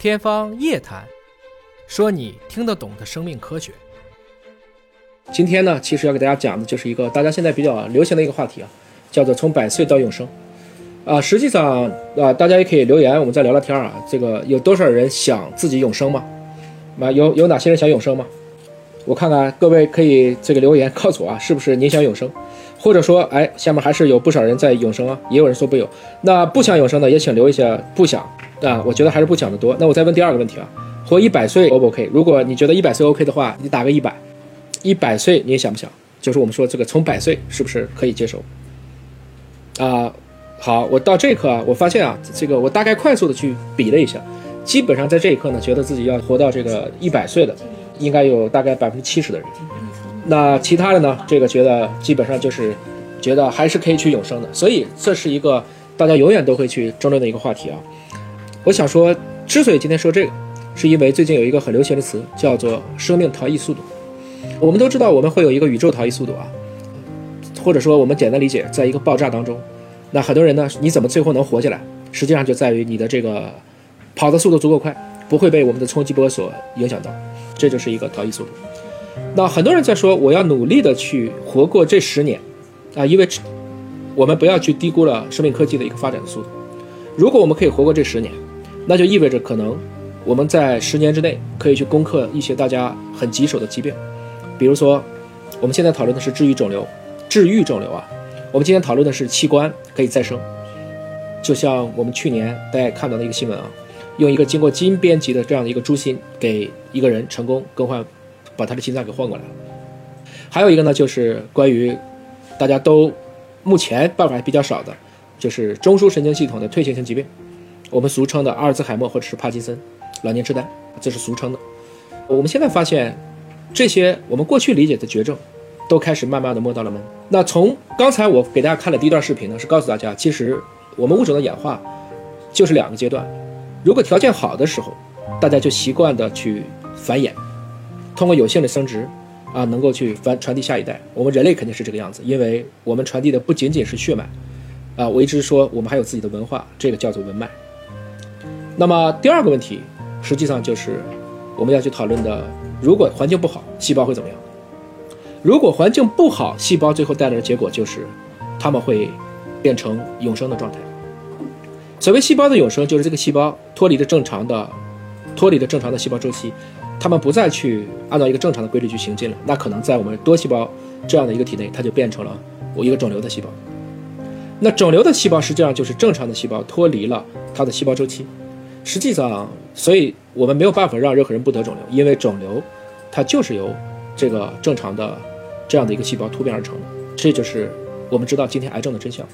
天方夜谭，说你听得懂的生命科学。今天呢，其实要给大家讲的就是一个大家现在比较流行的一个话题啊，叫做从百岁到永生。啊，实际上啊，大家也可以留言，我们再聊聊天啊。这个有多少人想自己永生吗？啊，有有哪些人想永生吗？我看看各位可以这个留言告诉我啊，是不是您想永生？或者说，哎，下面还是有不少人在永生啊，也有人说不有。那不想永生的也请留一下不想啊，我觉得还是不讲的多。那我再问第二个问题啊，活一百岁 O 不 OK？如果你觉得一百岁 OK 的话，你打个一百。一百岁你也想不想？就是我们说这个从百岁是不是可以接受？啊，好，我到这一刻啊，我发现啊，这个我大概快速的去比了一下，基本上在这一刻呢，觉得自己要活到这个一百岁的，应该有大概百分之七十的人。那其他的呢，这个觉得基本上就是觉得还是可以去永生的。所以这是一个大家永远都会去争论的一个话题啊。我想说，之所以今天说这个，是因为最近有一个很流行的词叫做生命逃逸速度。我们都知道，我们会有一个宇宙逃逸速度啊，或者说我们简单理解，在一个爆炸当中，那很多人呢，你怎么最后能活下来？实际上就在于你的这个跑的速度足够快，不会被我们的冲击波所影响到，这就是一个逃逸速度。那很多人在说，我要努力的去活过这十年啊，因为我们不要去低估了生命科技的一个发展的速度。如果我们可以活过这十年，那就意味着可能我们在十年之内可以去攻克一些大家很棘手的疾病。比如说，我们现在讨论的是治愈肿瘤，治愈肿瘤啊。我们今天讨论的是器官可以再生，就像我们去年大家看到的一个新闻啊，用一个经过基因编辑的这样的一个猪心，给一个人成功更换，把他的心脏给换过来了。还有一个呢，就是关于大家都目前办法还比较少的，就是中枢神经系统的退行性疾病，我们俗称的阿尔兹海默或者是帕金森、老年痴呆，这是俗称的。我们现在发现。这些我们过去理解的绝症，都开始慢慢的摸到了门。那从刚才我给大家看的第一段视频呢，是告诉大家，其实我们物种的演化就是两个阶段。如果条件好的时候，大家就习惯的去繁衍，通过有限的生殖啊，能够去繁传递下一代。我们人类肯定是这个样子，因为我们传递的不仅仅是血脉啊，我一直说我们还有自己的文化，这个叫做文脉。那么第二个问题，实际上就是我们要去讨论的。如果环境不好，细胞会怎么样？如果环境不好，细胞最后带来的结果就是，它们会变成永生的状态。所谓细胞的永生，就是这个细胞脱离了正常的、脱离了正常的细胞周期，它们不再去按照一个正常的规律去行进了。那可能在我们多细胞这样的一个体内，它就变成了我一个肿瘤的细胞。那肿瘤的细胞实际上就是正常的细胞脱离了它的细胞周期。实际上，所以我们没有办法让任何人不得肿瘤，因为肿瘤，它就是由这个正常的这样的一个细胞突变而成的。这就是我们知道今天癌症的真相。